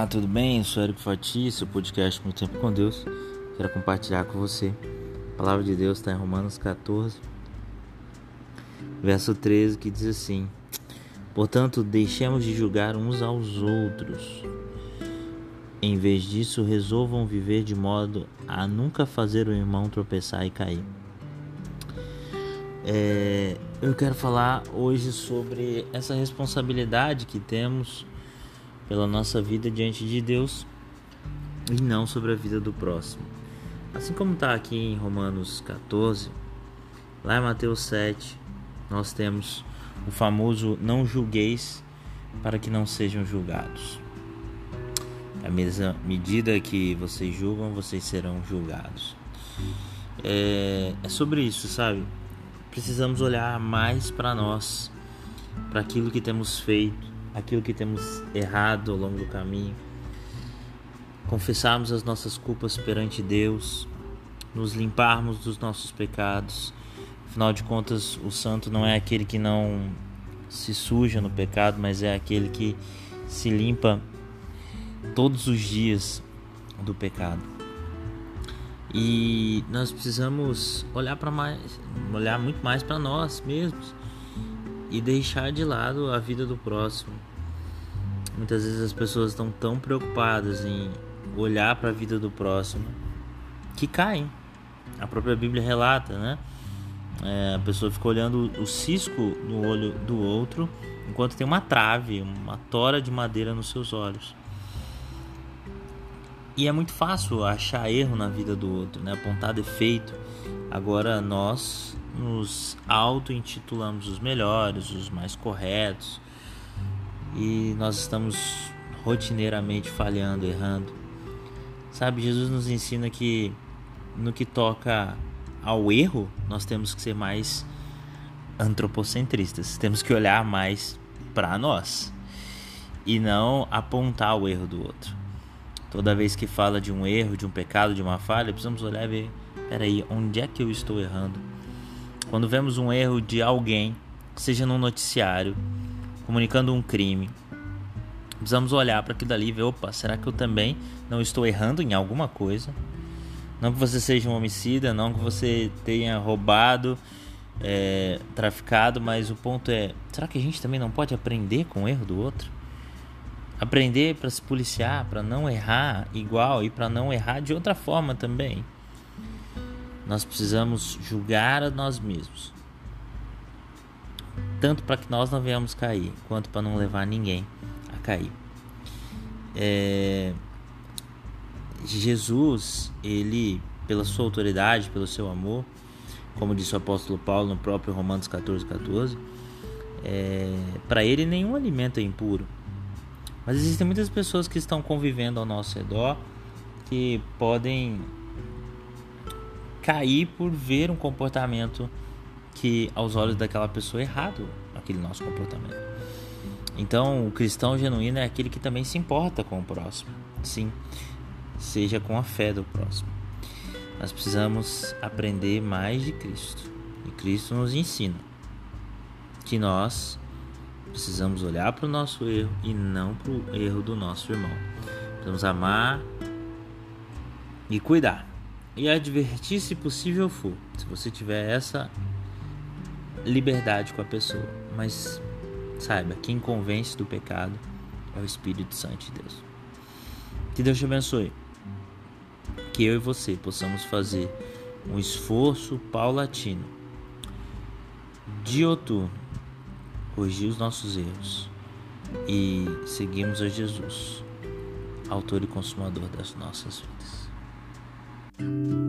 Olá, tudo bem? Eu sou Eric Fati, seu podcast Muito Tempo com Deus. Quero compartilhar com você. A palavra de Deus está em Romanos 14, verso 13, que diz assim: Portanto, deixemos de julgar uns aos outros. Em vez disso, resolvam viver de modo a nunca fazer o irmão tropeçar e cair. É, eu quero falar hoje sobre essa responsabilidade que temos pela nossa vida diante de Deus e não sobre a vida do próximo. Assim como está aqui em Romanos 14, lá em Mateus 7, nós temos o famoso não julgueis para que não sejam julgados. A mesma medida que vocês julgam, vocês serão julgados. É, é sobre isso, sabe? Precisamos olhar mais para nós, para aquilo que temos feito aquilo que temos errado ao longo do caminho, confessarmos as nossas culpas perante Deus, nos limparmos dos nossos pecados. Afinal de contas, o santo não é aquele que não se suja no pecado, mas é aquele que se limpa todos os dias do pecado. E nós precisamos olhar para mais, olhar muito mais para nós mesmos e deixar de lado a vida do próximo. Muitas vezes as pessoas estão tão preocupadas em olhar para a vida do próximo que caem. A própria Bíblia relata, né? É, a pessoa fica olhando o cisco no olho do outro enquanto tem uma trave, uma tora de madeira nos seus olhos. E é muito fácil achar erro na vida do outro, né? apontar defeito. Agora nós nos auto-intitulamos os melhores, os mais corretos, e nós estamos rotineiramente falhando, errando. Sabe, Jesus nos ensina que no que toca ao erro, nós temos que ser mais antropocentristas, temos que olhar mais para nós e não apontar o erro do outro. Toda vez que fala de um erro, de um pecado, de uma falha, precisamos olhar e ver: peraí, onde é que eu estou errando? Quando vemos um erro de alguém, seja num noticiário, comunicando um crime, precisamos olhar para aquilo dali e ver: opa, será que eu também não estou errando em alguma coisa? Não que você seja um homicida, não que você tenha roubado, é, traficado, mas o ponto é: será que a gente também não pode aprender com o erro do outro? Aprender para se policiar, para não errar igual e para não errar de outra forma também. Nós precisamos julgar a nós mesmos, tanto para que nós não venhamos cair, quanto para não levar ninguém a cair. É... Jesus, ele, pela sua autoridade, pelo seu amor, como disse o apóstolo Paulo no próprio Romanos 14, 14, é... para ele nenhum alimento é impuro. Mas existem muitas pessoas que estão convivendo ao nosso redor que podem cair por ver um comportamento que aos olhos daquela pessoa é errado aquele nosso comportamento. Então, o cristão genuíno é aquele que também se importa com o próximo. Sim, seja com a fé do próximo. Nós precisamos aprender mais de Cristo. E Cristo nos ensina que nós precisamos olhar para o nosso erro e não para o erro do nosso irmão. Precisamos amar e cuidar e advertir se possível for. Se você tiver essa liberdade com a pessoa, mas saiba, quem convence do pecado é o Espírito Santo de Deus. Que Deus te abençoe. Que eu e você possamos fazer um esforço paulatino, dioturno, corrigir os nossos erros e seguirmos a Jesus, autor e consumador das nossas vidas. Bye.